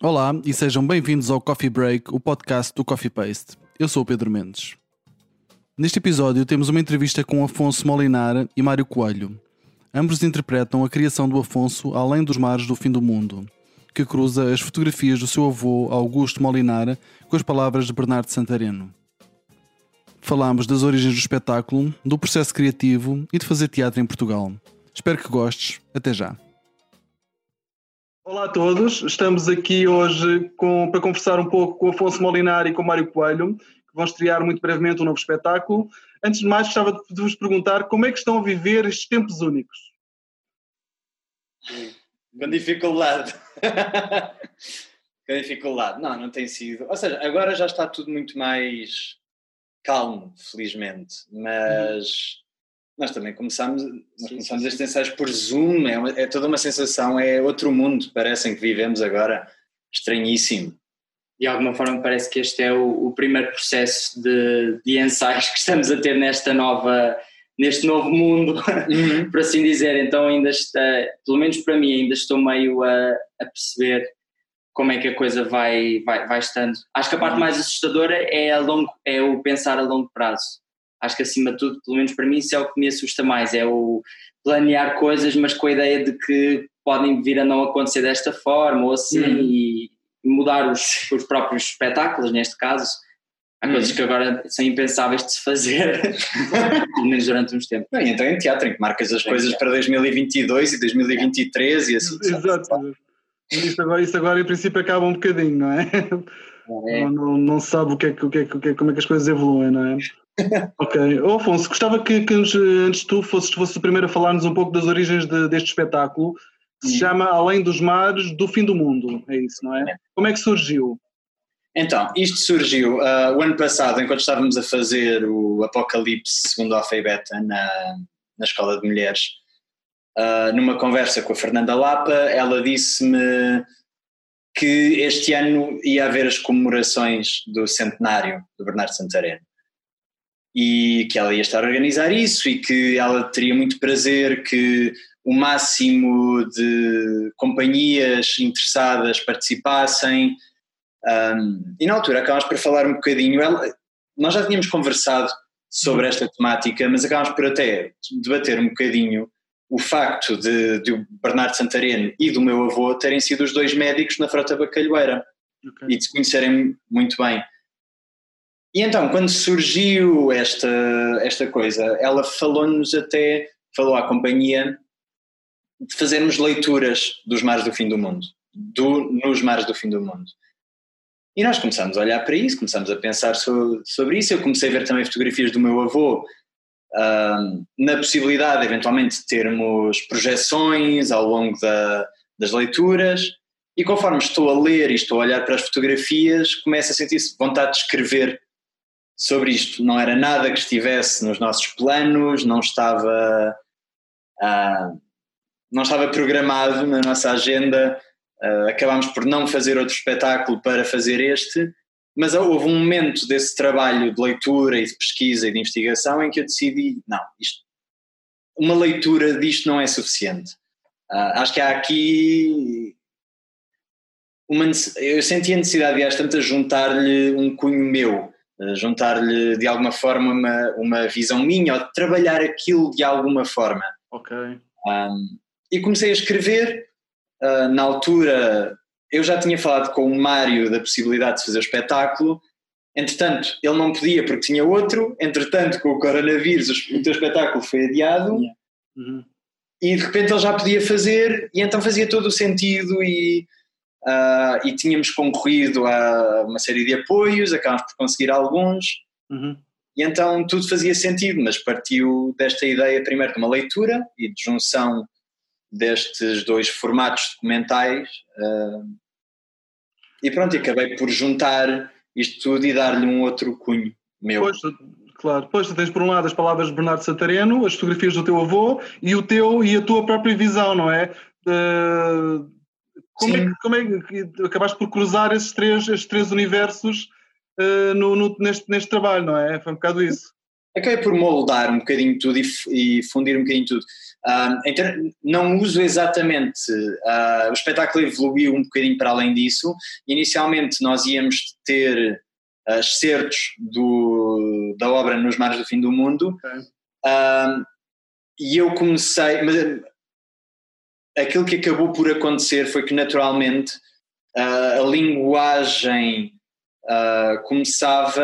Olá e sejam bem-vindos ao Coffee Break, o podcast do Coffee Paste. Eu sou o Pedro Mendes. Neste episódio temos uma entrevista com Afonso Molinar e Mário Coelho. Ambos interpretam a criação do Afonso Além dos Mares do Fim do Mundo, que cruza as fotografias do seu avô Augusto Molinar com as palavras de Bernardo Santareno. Falámos das origens do espetáculo, do processo criativo e de fazer teatro em Portugal. Espero que gostes. Até já. Olá a todos, estamos aqui hoje com, para conversar um pouco com Afonso Molinar e com Mário Coelho, que vão estrear muito brevemente um novo espetáculo. Antes de mais, gostava de vos perguntar como é que estão a viver estes tempos únicos? Com dificuldade. com dificuldade. Não, não tem sido. Ou seja, agora já está tudo muito mais calmo, felizmente, mas nós também começámos, nós começámos estes ensaios por Zoom, é, uma, é, toda uma sensação, é outro mundo, parecem que vivemos agora, estranhíssimo. De alguma forma parece que este é o, o primeiro processo de, de, ensaios que estamos a ter nesta nova, neste novo mundo, uhum. por assim dizer, então ainda está, pelo menos para mim, ainda estou meio a, a perceber como é que a coisa vai, vai, vai estando. Acho que a parte uhum. mais assustadora é, a longo, é o pensar a longo prazo acho que acima de tudo, pelo menos para mim, isso é o que me assusta mais, é o planear coisas, mas com a ideia de que podem vir a não acontecer desta forma ou assim uhum. e mudar os, os próprios espetáculos, neste caso. Há uhum. coisas que agora são impensáveis de se fazer, pelo menos durante uns tempos. Bem, então em teatro, em que marcas as coisas para 2022 e 2023 e assim. Exato. Isso agora, isso agora, em princípio, acaba um bocadinho, não é? É. Não, não, não, sabe o que é, o que é, o que é, como é que as coisas evoluem, não é? ok. Oh, Afonso, gostava que, que antes de tu fosses, fosses o primeiro a falar-nos um pouco das origens de, deste espetáculo, que se hum. chama Além dos Mares do Fim do Mundo, é isso, não é? é. Como é que surgiu? Então, isto surgiu uh, o ano passado, enquanto estávamos a fazer o Apocalipse segundo a e Beta na, na Escola de Mulheres, uh, numa conversa com a Fernanda Lapa, ela disse-me que este ano ia haver as comemorações do centenário do Bernardo Santareno e que ela ia estar a organizar isso e que ela teria muito prazer que o máximo de companhias interessadas participassem. Um, e na altura acabámos por falar um bocadinho, ela, nós já tínhamos conversado sobre esta temática, mas acabámos por até debater um bocadinho o facto de, de o Bernardo Santareno e do meu avô terem sido os dois médicos na frota bacalhoeira okay. e de se conhecerem muito bem. E então, quando surgiu esta, esta coisa, ela falou-nos até, falou à companhia de fazermos leituras dos mares do fim do mundo, do, nos mares do fim do mundo. E nós começámos a olhar para isso, começámos a pensar so, sobre isso. Eu comecei a ver também fotografias do meu avô, na possibilidade, eventualmente, de termos projeções ao longo da, das leituras. E conforme estou a ler e estou a olhar para as fotografias, começo a sentir vontade de escrever sobre isto. Não era nada que estivesse nos nossos planos, não estava, uh, não estava programado na nossa agenda. Uh, acabámos por não fazer outro espetáculo para fazer este, mas houve um momento desse trabalho de leitura e de pesquisa e de investigação em que eu decidi: não, isto, uma leitura disto não é suficiente. Uh, acho que há aqui uma, eu senti a necessidade de às tantas juntar-lhe um cunho meu eh, juntar-lhe de alguma forma uma, uma visão minha ou trabalhar aquilo de alguma forma. Ok. Um, e comecei a escrever. Uh, na altura, eu já tinha falado com o Mário da possibilidade de fazer o espetáculo. Entretanto, ele não podia porque tinha outro. Entretanto, com o coronavírus, o teu espetáculo foi adiado. Uhum. E de repente ele já podia fazer, e então fazia todo o sentido. E uh, e tínhamos concorrido a uma série de apoios, acabámos por conseguir alguns, uhum. e então tudo fazia sentido, mas partiu desta ideia primeiro de uma leitura e de junção destes dois formatos documentais, uh, e pronto, acabei por juntar isto tudo e dar-lhe um outro cunho meu. Pois, claro. Depois tens por um lado as palavras de Bernardo Santareno, as fotografias do teu avô e o teu e a tua própria visão, não é? De, como é, como é, que acabaste por cruzar esses três, esses três universos uh, no, no, neste, neste trabalho, não é? Foi um bocado isso. Acabei por moldar um bocadinho tudo e, e fundir um bocadinho tudo. Uh, não uso exatamente, uh, o espetáculo evoluiu um bocadinho para além disso. Inicialmente nós íamos ter uh, excertos do, da obra Nos Mares do Fim do Mundo okay. e eu comecei, mas aquilo que acabou por acontecer foi que naturalmente a linguagem começava,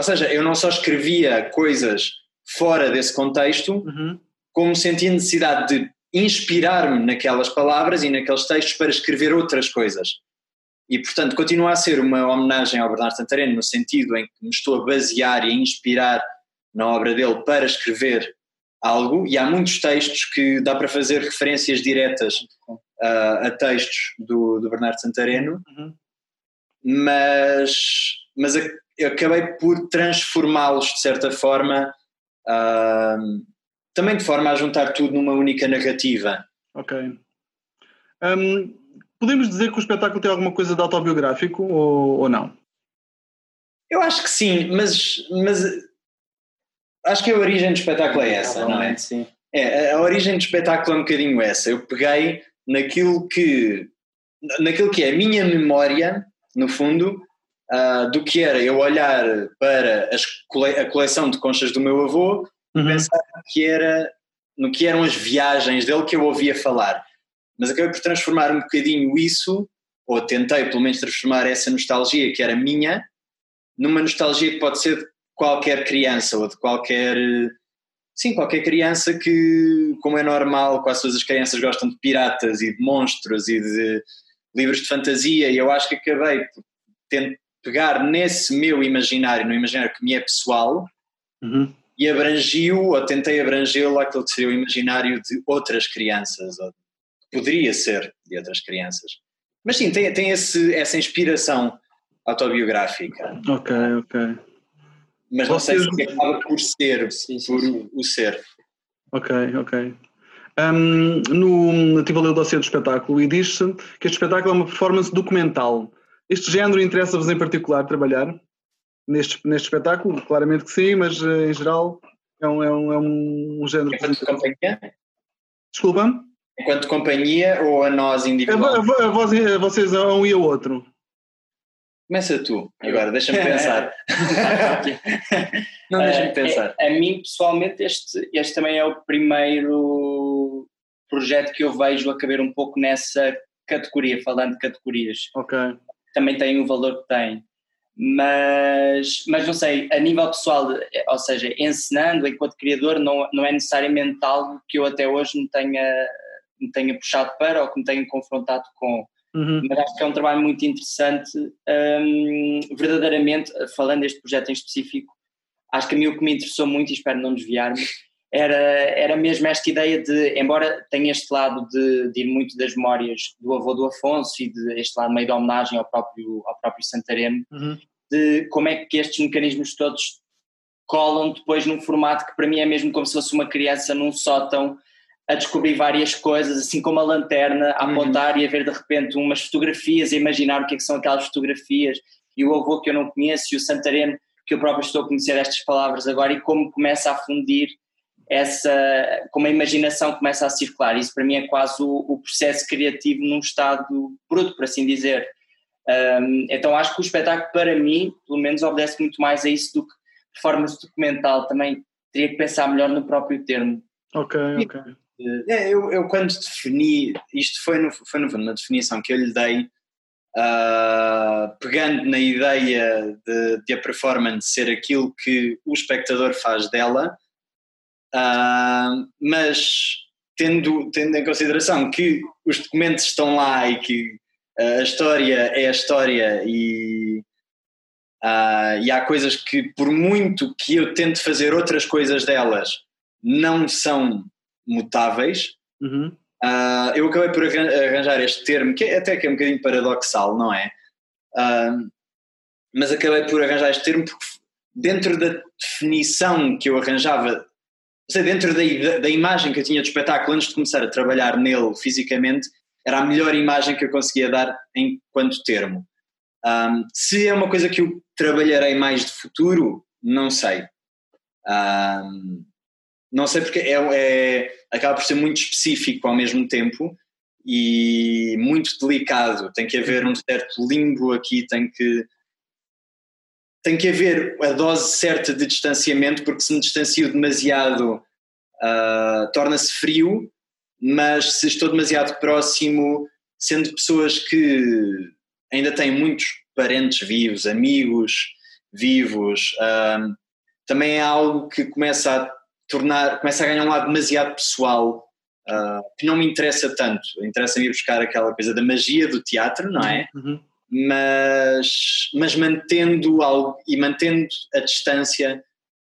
ou seja, eu não só escrevia coisas fora desse contexto, uhum. como sentia necessidade de inspirar-me naquelas palavras e naqueles textos para escrever outras coisas. E, portanto, continua a ser uma homenagem ao Bernardo Santareno no sentido em que me estou a basear e a inspirar na obra dele para escrever algo, e há muitos textos que dá para fazer referências diretas uh, a textos do, do Bernardo Santareno, uhum. mas, mas acabei por transformá-los de certa forma Uh, também de forma a juntar tudo numa única narrativa. Ok. Um, podemos dizer que o espetáculo tem alguma coisa de autobiográfico ou, ou não? Eu acho que sim, mas, mas acho que a origem do espetáculo é essa, não é? Sim. É, a origem do espetáculo é um bocadinho essa. Eu peguei naquilo que, naquilo que é a minha memória, no fundo, uh, do que era eu olhar para cole a coleção de conchas do meu avô uhum. e pensar que era, no que eram as viagens dele que eu ouvia falar. Mas acabei por transformar um bocadinho isso, ou tentei pelo menos transformar essa nostalgia que era minha, numa nostalgia que pode ser de qualquer criança ou de qualquer. Sim, qualquer criança que, como é normal, quase todas as crianças gostam de piratas e de monstros e de livros de fantasia, e eu acho que acabei por pegar nesse meu imaginário, no imaginário que me é pessoal, uhum. e abrangiu, ou tentei abrangê-lo àquilo que seria o imaginário de outras crianças, ou poderia ser de outras crianças. Mas sim, tem, tem esse, essa inspiração autobiográfica. Ok, ok. Mas não sei se acaba por ser, sim, sim, por sim. o ser. Ok, ok. Um, no, estive a ler o dossiê do espetáculo e diz-se que este espetáculo é uma performance documental. Este género interessa-vos em particular trabalhar neste, neste espetáculo? Claramente que sim, mas eh, em geral é um, é um, é um, género. Enquanto companhia? Desculpa? Enquanto companhia ou a nós individualmente? A, a, a, a vocês a um e ao outro. Começa tu, agora, deixa-me pensar. Não, deixa-me eh, pensar. A, a, mim, pessoalmente, este, este também é o primeiro projeto que eu vejo a caber um pouco nessa categoria, falando de categorias. Ok também tem o valor que tem. Mas, mas não sei, a nível pessoal, ou seja, ensinando enquanto criador, não, não é necessariamente algo que eu até hoje me tenha, me tenha puxado para ou que me tenha confrontado com. Uhum. Mas acho que é um trabalho muito interessante. Um, verdadeiramente, falando deste projeto em específico, acho que a mim o que me interessou muito, e espero não desviar-me, era, era mesmo esta ideia de, embora tenha este lado de, de ir muito das memórias do avô do Afonso e de este lado meio de homenagem ao próprio, ao próprio Santareno, uhum. de como é que estes mecanismos todos colam depois num formato que para mim é mesmo como se fosse uma criança num sótão a descobrir várias coisas, assim como a lanterna, a uhum. apontar uhum. e a ver de repente umas fotografias, a imaginar o que, é que são aquelas fotografias, e o avô que eu não conheço, e o Santareno que eu próprio estou a conhecer estas palavras agora, e como começa a fundir essa, como a imaginação começa a circular. Isso para mim é quase o, o processo criativo num estado bruto, por assim dizer. Um, então acho que o espetáculo para mim, pelo menos, obedece muito mais a isso do que performance documental. Também teria que pensar melhor no próprio termo. Ok, ok. É, eu, eu quando defini, isto foi no, foi no, na definição que eu lhe dei, uh, pegando na ideia de, de a performance ser aquilo que o espectador faz dela, Uh, mas tendo, tendo em consideração que os documentos estão lá e que uh, a história é a história e, uh, e há coisas que, por muito que eu tente fazer outras coisas delas, não são mutáveis. Uhum. Uh, eu acabei por arranjar este termo, que é, até que é um bocadinho paradoxal, não é? Uh, mas acabei por arranjar este termo porque dentro da definição que eu arranjava sei, dentro da, da imagem que eu tinha do espetáculo antes de começar a trabalhar nele fisicamente, era a melhor imagem que eu conseguia dar enquanto termo. Um, se é uma coisa que eu trabalharei mais de futuro, não sei. Um, não sei porque é, é, acaba por ser muito específico ao mesmo tempo e muito delicado. Tem que haver um certo limbo aqui, tem que tem que haver a dose certa de distanciamento, porque se me distancio demasiado uh, torna-se frio, mas se estou demasiado próximo, sendo pessoas que ainda têm muitos parentes vivos, amigos vivos, uh, também é algo que começa a tornar, começa a ganhar um lado demasiado pessoal, uh, que não me interessa tanto. Interessa-me ir buscar aquela coisa da magia do teatro, não é? Uhum mas, mas mantendo algo e mantendo a distância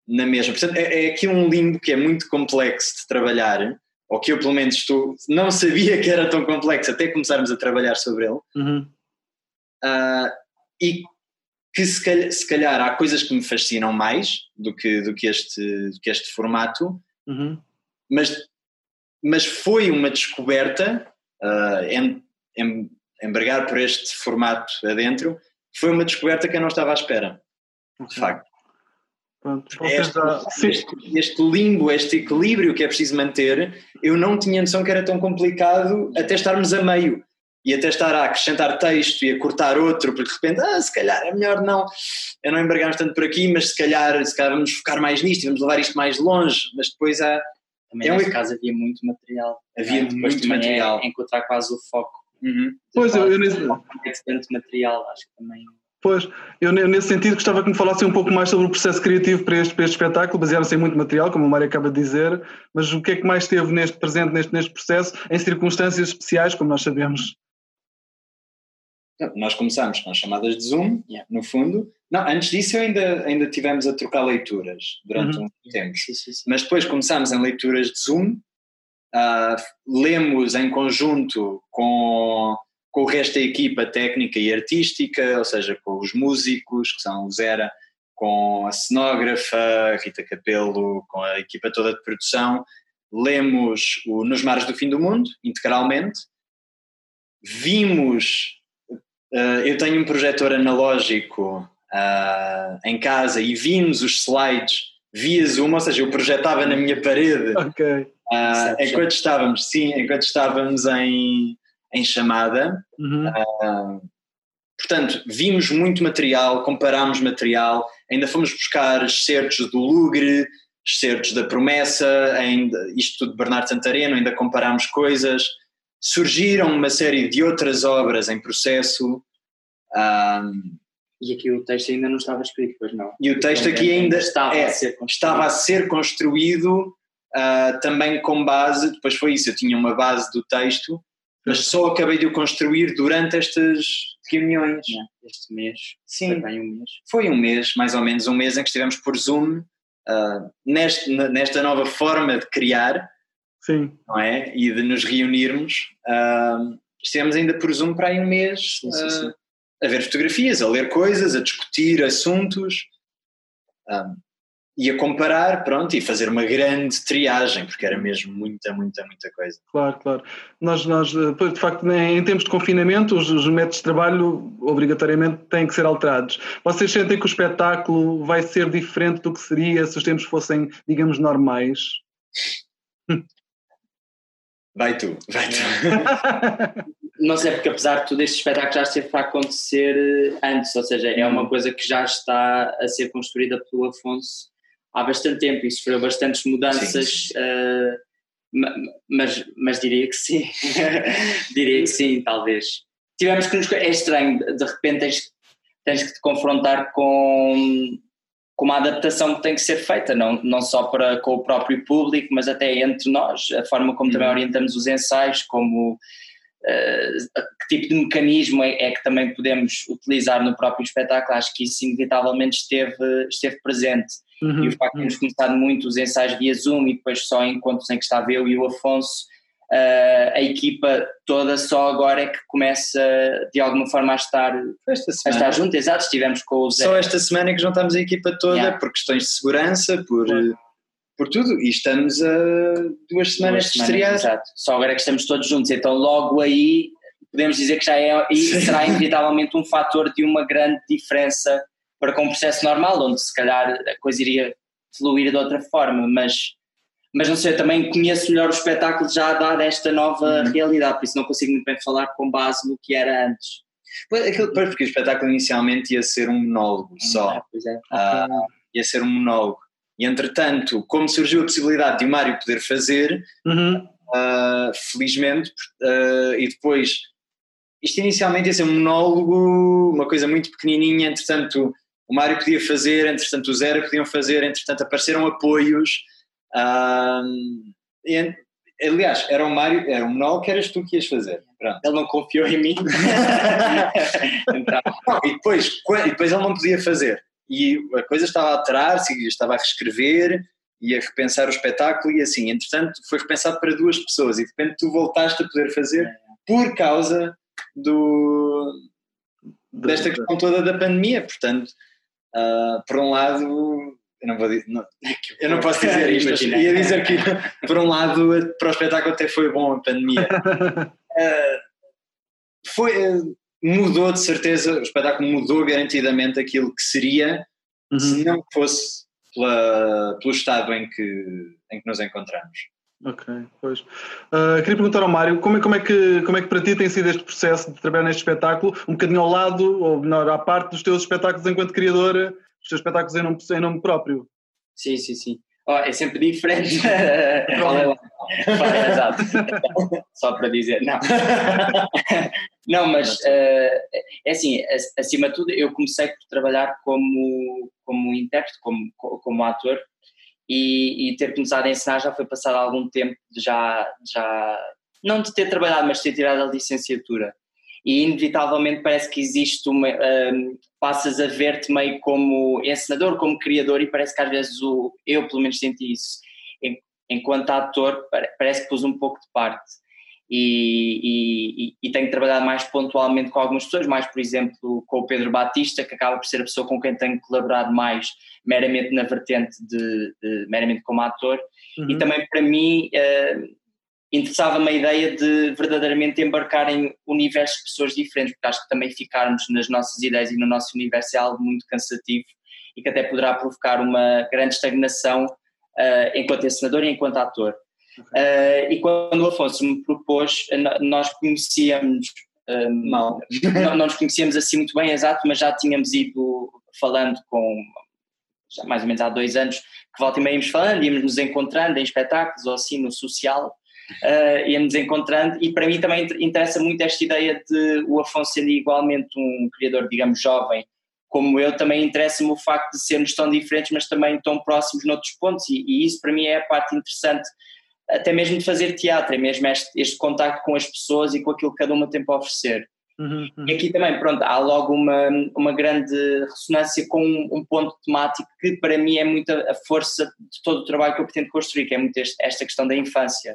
na mesma. Portanto, é, é, aqui um limbo que é muito complexo de trabalhar, ou que eu pelo menos estou, não sabia que era tão complexo até começarmos a trabalhar sobre ele. Uhum. Uh, e que se calhar, se calhar, há coisas que me fascinam mais do que, do que, este, do que este formato, uhum. mas, mas foi uma descoberta uh, em, em, embargar por este formato adentro, foi uma descoberta que eu não estava à espera, de facto. Pronto, este, este, este, limbo, este equilíbrio que é preciso manter, eu não tinha noção que era tão complicado até estarmos a meio e até estar a acrescentar texto e a cortar outro, porque de repente, ah, se calhar é melhor não, é não embargarmos tanto por aqui, mas se calhar, se calhar vamos focar mais nisto, vamos levar isto mais longe, mas depois há. Também é um... caso havia muito material. Havia é, muito material. É encontrar quase o foco Uhum. Pois, eu, eu nesse... tanto material, acho que também. Pois, eu nesse sentido gostava que me falasse um pouco mais sobre o processo criativo para este, para este espetáculo, baseado-se em muito material, como o Mário acaba de dizer, mas o que é que mais teve neste presente, neste, neste processo, em circunstâncias especiais, como nós sabemos? Nós começámos com as chamadas de Zoom, yeah. no fundo. Não, antes disso ainda, ainda tivemos a trocar leituras durante uhum. um tempo. Sim, sim, sim. Mas depois começámos em leituras de Zoom, Uh, lemos em conjunto com, com o resto da equipa técnica e artística, ou seja, com os músicos, que são o Zera, com a cenógrafa, Rita Capelo, com a equipa toda de produção. Lemos o Nos Mares do Fim do Mundo, integralmente. Vimos. Uh, eu tenho um projetor analógico uh, em casa e vimos os slides via Zoom, ou seja, eu projetava na minha parede. Ok Uh, enquanto estávamos, sim, enquanto estávamos em, em chamada, uhum. uh, portanto, vimos muito material, comparámos material, ainda fomos buscar excertos do Lugre, excertos da Promessa, ainda, isto tudo de Bernardo Santareno, ainda comparámos coisas, surgiram uma série de outras obras em processo. Um, e aqui o texto ainda não estava escrito, pois não. E o texto aqui ainda, estava, é, a estava a ser construído uh, também com base, depois foi isso, eu tinha uma base do texto, mas só acabei de o construir durante estas reuniões. este mês. Sim. Foi um mês. Foi um mês, mais ou menos um mês em que estivemos por Zoom, uh, neste, nesta nova forma de criar, Sim. não é? E de nos reunirmos. Uh, estivemos ainda por Zoom para aí um mês sim, sim, sim. a ver fotografias, a ler coisas, a discutir assuntos e a comparar, pronto, e fazer uma grande triagem, porque era mesmo muita, muita, muita coisa. Claro, claro. Nós, nós de facto, em tempos de confinamento, os, os métodos de trabalho obrigatoriamente têm que ser alterados. Vocês sentem que o espetáculo vai ser diferente do que seria se os tempos fossem, digamos, normais? Vai tu, vai tu. Não sei, porque apesar de tudo este espetáculo já esteve para acontecer eh, antes, ou seja, é uma coisa que já está a ser construída pelo Afonso há bastante tempo e sofreu bastantes mudanças, sim, sim. Uh, mas, mas diria que sim, diria que sim, talvez. Tivemos que nos. É estranho, de repente tens, tens que te confrontar com, com uma adaptação que tem que ser feita, não, não só para, com o próprio público, mas até entre nós, a forma como também uhum. orientamos os ensaios, como. Uh, que tipo de mecanismo é, é, que também podemos utilizar no próprio espetáculo, acho que isso inevitavelmente esteve, esteve presente. Uhum. E o facto de termos começado muito os ensaios via Zoom e depois só encontros em que estava eu e o Afonso, uh, a equipa toda só agora é que começa de alguma forma a estar, a estar junto. Exato, estivemos com o Zé. Só esta semana é que juntamos a equipa toda yeah. por questões de segurança, por. Por tudo, e estamos a duas semanas duas de estrear. Exato. Só agora é que estamos todos juntos, então logo aí podemos dizer que já é e será inevitavelmente um fator de uma grande diferença para com um processo normal, onde se calhar a coisa iria fluir de outra forma, mas mas não sei, também conheço melhor o espetáculo já a dar esta nova uhum. realidade, por isso não consigo muito bem falar com base no que era antes. Aquilo, porque o espetáculo inicialmente ia ser um monólogo só. Ah, pois é. Uh, ia ser um monólogo. E entretanto, como surgiu a possibilidade de o Mário poder fazer, uhum. uh, felizmente, uh, e depois, isto inicialmente ia ser um monólogo, uma coisa muito pequenininha, entretanto o Mário podia fazer, entretanto o Zero podiam fazer, entretanto apareceram apoios. E, aliás, era o Mário, era um monólogo que eras tu que ias fazer. Pronto. Ele não confiou em mim. então, e, depois, e depois ele não podia fazer. E a coisa estava a alterar-se, estava a reescrever e a repensar o espetáculo e assim. Entretanto, foi repensado para duas pessoas e de repente tu voltaste a poder fazer por causa do, desta questão toda da pandemia. Portanto, uh, por um lado, eu não, vou, não, eu não posso dizer isto, mas ia dizer que por um lado para o espetáculo até foi bom a pandemia. Uh, foi, uh, mudou de certeza, o espetáculo mudou garantidamente aquilo que seria uhum. se não fosse pela, pelo estado em que, em que nos encontramos. Ok, pois. Uh, queria perguntar ao Mário, como é, como, é que, como é que para ti tem sido este processo de trabalhar neste espetáculo, um bocadinho ao lado, ou melhor, à parte dos teus espetáculos enquanto criadora, os teus espetáculos em nome, em nome próprio? Sim, sim, sim. Oh, é sempre diferente. Exato. Só para dizer, não. não, mas uh, é assim, acima de tudo, eu comecei por trabalhar como, como intérprete, como, como ator, e, e ter começado a ensinar já foi passado algum tempo, já, já não de ter trabalhado, mas de ter tirado a licenciatura e inevitavelmente parece que existe uma. Um, passas a ver-te meio como encenador, como criador, e parece que às vezes o, eu, pelo menos, senti isso. Enquanto ator, parece que pus um pouco de parte. E, e, e, tenho trabalhado mais pontualmente com algumas pessoas, mais por exemplo com o Pedro Batista, que acaba por ser a pessoa com quem tenho colaborado mais meramente na vertente de, de meramente como ator, uhum. e também para mim uh, interessava-me a ideia de verdadeiramente embarcar em universos de pessoas diferentes, porque acho que também ficarmos nas nossas ideias e no nosso universo é algo muito cansativo e que até poderá provocar uma grande estagnação uh, enquanto encenador e enquanto ator. Uh, e quando o Afonso me propôs, nós conhecíamos, uh, mal, não, não nos conhecíamos assim muito bem, exato, mas já tínhamos ido falando com, já mais ou menos há dois anos, que volta e meia íamos falando, íamos nos encontrando em espetáculos ou assim no social, uh, íamos encontrando, e para mim também interessa muito esta ideia de o Afonso sendo igualmente um criador, digamos, jovem, como eu, também interessa-me o facto de sermos tão diferentes, mas também tão próximos noutros pontos, e, e, isso para mim é a parte interessante, até mesmo de fazer teatro, é mesmo este, este contacto com as pessoas e com aquilo que cada uma tem para oferecer. Uhum, uhum. E aqui também, pronto, há logo uma, uma grande ressonância com um, um, ponto temático que para mim é muito a força de todo o trabalho que eu pretendo construir, que é muito este, esta questão da infância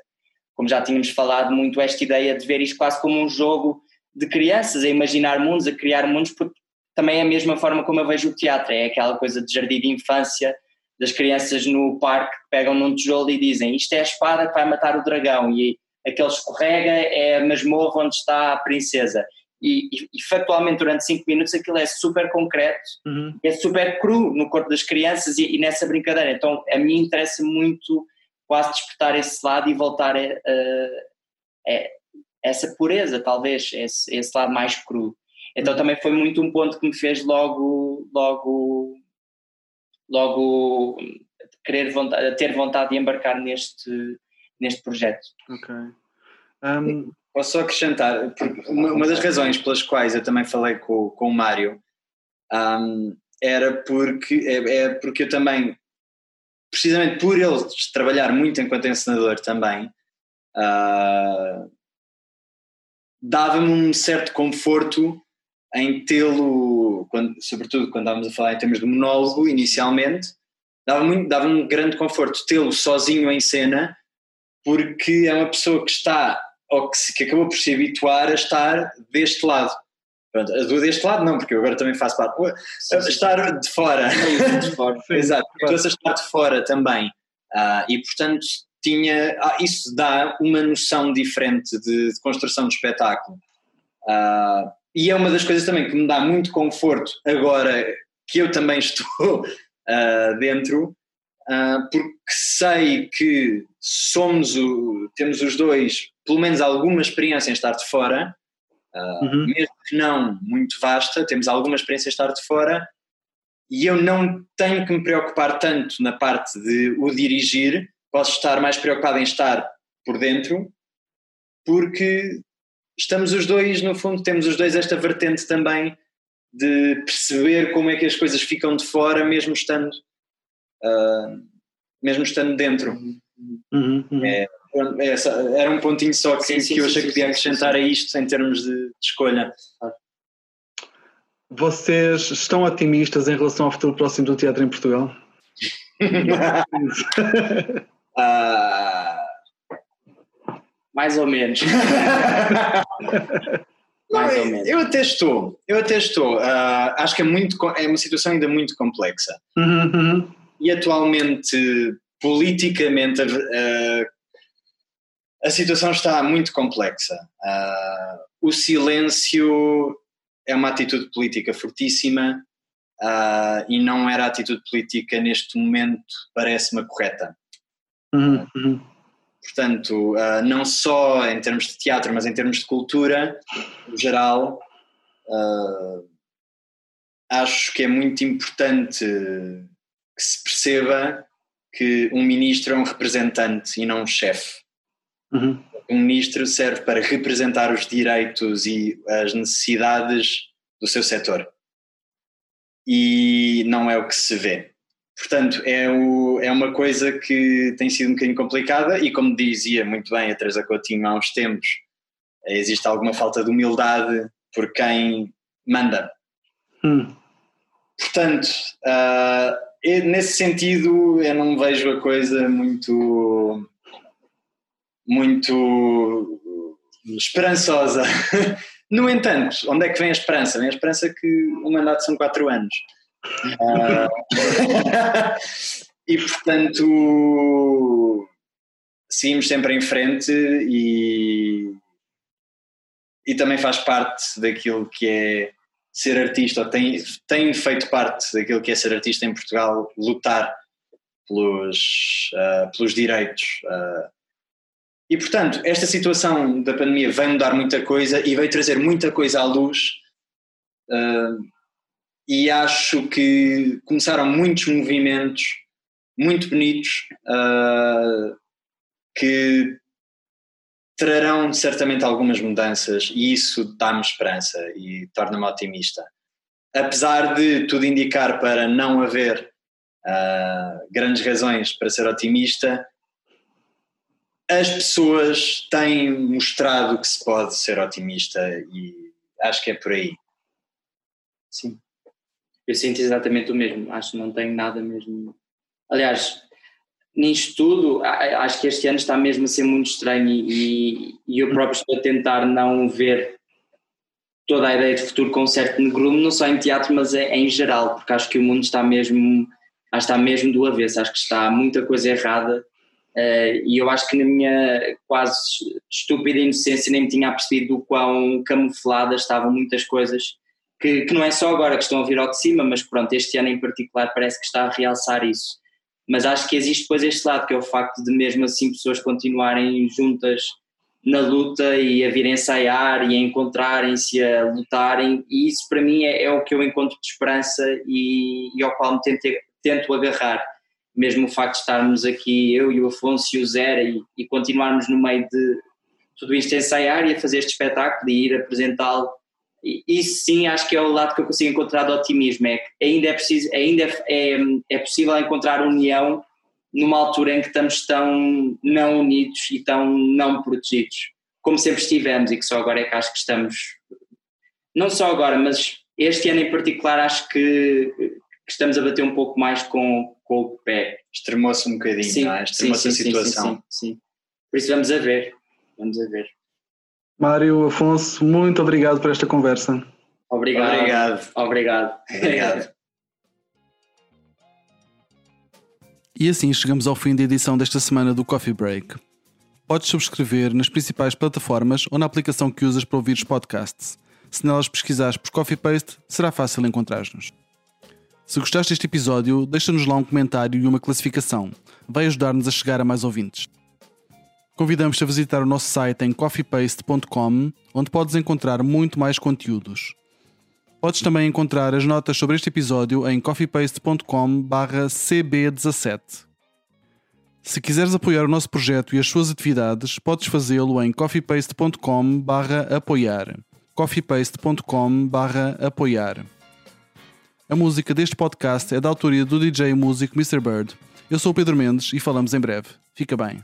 como já tínhamos falado muito, esta ideia de ver isto quase como um jogo de crianças, a imaginar mundos, a criar mundos, porque também é a mesma forma como eu vejo o teatro, é aquela coisa de jardim de infância, das crianças no parque que pegam num tijolo e dizem isto é a espada que vai matar o dragão, e aquele escorrega é a masmorra onde está a princesa. E, e, e factualmente durante cinco minutos aquilo é super concreto, uhum. é super cru no corpo das crianças e, e nessa brincadeira. Então a mim interessa muito quase despertar esse lado e voltar a, a, a essa pureza, talvez, esse, esse, lado mais cru. Então uhum. também foi muito um ponto que me fez logo, logo, logo querer vontade, ter vontade de embarcar neste, neste projeto. Ok. Um... Posso só acrescentar, uma, uma, das razões pelas quais eu também falei com, com o Mário um, era porque, é, é, porque eu também precisamente por ele trabalhar muito enquanto encenador também, uh, dava-me um certo conforto em tê-lo, sobretudo quando estávamos a falar em termos de monólogo inicialmente, dava-me dava um grande conforto tê-lo sozinho em cena, porque é uma pessoa que está, ou que, que acabou por se habituar a estar deste lado. Pronto, a do deste lado não, porque eu agora também faço parte. Sim, sim. Estar de fora. De fora. Exato, estou a estar de fora também. Uh, e portanto tinha. Ah, isso dá uma noção diferente de, de construção de espetáculo. Uh, e é uma das coisas também que me dá muito conforto agora que eu também estou uh, dentro, uh, porque sei que somos o, temos os dois, pelo menos alguma experiência em estar de fora, uh, uhum. mesmo que não muito vasta, temos alguma experiência em estar de fora, e eu não tenho que me preocupar tanto na parte de o dirigir, posso estar mais preocupado em estar por dentro, porque estamos os dois, no fundo, temos os dois esta vertente também de perceber como é que as coisas ficam de fora, mesmo estando, uh, mesmo estando dentro. Uhum, uhum. É, é, era um pontinho só que, sim, sim, que eu achei que podia acrescentar a isto em termos de, de escolha. Vocês estão otimistas em relação ao futuro próximo do teatro em Portugal? uh... Mais ou menos. Mais ou menos. Eu até estou, eu até estou. Uh, acho que é, muito, é uma situação ainda muito complexa. Uhum, uhum. E atualmente, politicamente, uh, a situação está muito complexa. Uh, o silêncio é uma atitude política fortíssima uh, e não era a atitude política neste momento, parece-me correta. Uhum, uhum. Portanto, uh, não só em termos de teatro, mas em termos de cultura, no geral, uh, acho que é muito importante que se perceba que um ministro é um representante e não um chefe. Uhum. Um ministro serve para representar os direitos e as necessidades do seu setor. E não é o que se vê. Portanto, é, o, é uma coisa que tem sido um bocadinho complicada e, como dizia muito bem a Teresa Coutinho há uns tempos, existe alguma falta de humildade por quem manda. Hum. Portanto, uh, nesse sentido, eu não vejo a coisa muito, muito esperançosa. no entanto, onde é que vem a esperança? Vem a esperança que o mandato são quatro anos. Uh, e portanto seguimos sempre em frente e, e também faz parte daquilo que é ser artista, ou tem, tem feito parte daquilo que é ser artista em Portugal, lutar pelos, uh, pelos direitos. Uh, e portanto, esta situação da pandemia vai mudar muita coisa e vai trazer muita coisa à luz. Uh, e acho que começaram muitos movimentos muito bonitos uh, que trarão certamente algumas mudanças e isso dá-me esperança e torna-me otimista. Apesar de tudo indicar para não haver uh, grandes razões para ser otimista, as pessoas têm mostrado que se pode ser otimista e acho que é por aí. Sim eu sinto exatamente o mesmo, acho que não tenho nada mesmo. Aliás, nisto tudo, acho que este ano está mesmo a ser muito estranho e, e eu próprio estou a tentar não ver toda a ideia de futuro com certo negrume, não só em teatro, mas em geral, porque acho que o mundo está mesmo, está mesmo do avesso, acho que está muita coisa errada. Uh, e eu acho que na minha quase estúpida inocência nem me tinha percebido o quão camufladas estavam muitas coisas que, que, não é só agora que estão a vir ao de cima, mas pronto, este ano em particular parece que está a realçar isso. Mas acho que existe depois este lado, que é o facto de mesmo assim pessoas continuarem juntas na luta e a vir ensaiar e a encontrarem-se, a lutarem, e isso para mim é, é, o que eu encontro de esperança e, e ao qual me tento, tento agarrar. Mesmo o facto de estarmos aqui, eu e o Afonso e o Zé, e, e continuarmos no meio de tudo isto a ensaiar e a fazer este espetáculo e ir apresentá-lo isso sim acho que é o lado que eu consigo encontrar de otimismo, é que ainda é, preciso, ainda é, é, é possível encontrar união numa altura em que estamos tão não unidos e tão não protegidos, como sempre estivemos e que só agora é que acho que estamos, não só agora, mas este ano em particular acho que, que estamos a bater um pouco mais com, com o pé. Extremou-se um bocadinho, sim, não é? Extremou-se a situação. Sim, sim, sim, Por isso vamos a ver, vamos a ver. Mário Afonso, muito obrigado por esta conversa. Obrigado. Obrigado. Obrigado. obrigado. E assim chegamos ao fim da edição desta semana do Coffee Break. Podes subscrever nas principais plataformas ou na aplicação que usas para ouvir os podcasts. Se nelas pesquisares por Coffee Paste, será fácil encontrar-nos. Se gostaste deste episódio, deixa-nos lá um comentário e uma classificação. Vai ajudar-nos a chegar a mais ouvintes. Convidamos-te a visitar o nosso site em coffeepaste.com, onde podes encontrar muito mais conteúdos. Podes também encontrar as notas sobre este episódio em coffeepaste.com/cb17. Se quiseres apoiar o nosso projeto e as suas atividades, podes fazê-lo em coffeepaste.com/apoiar. coffeepaste.com/apoiar. A música deste podcast é da autoria do DJ músico Mr. Bird. Eu sou o Pedro Mendes e falamos em breve. Fica bem.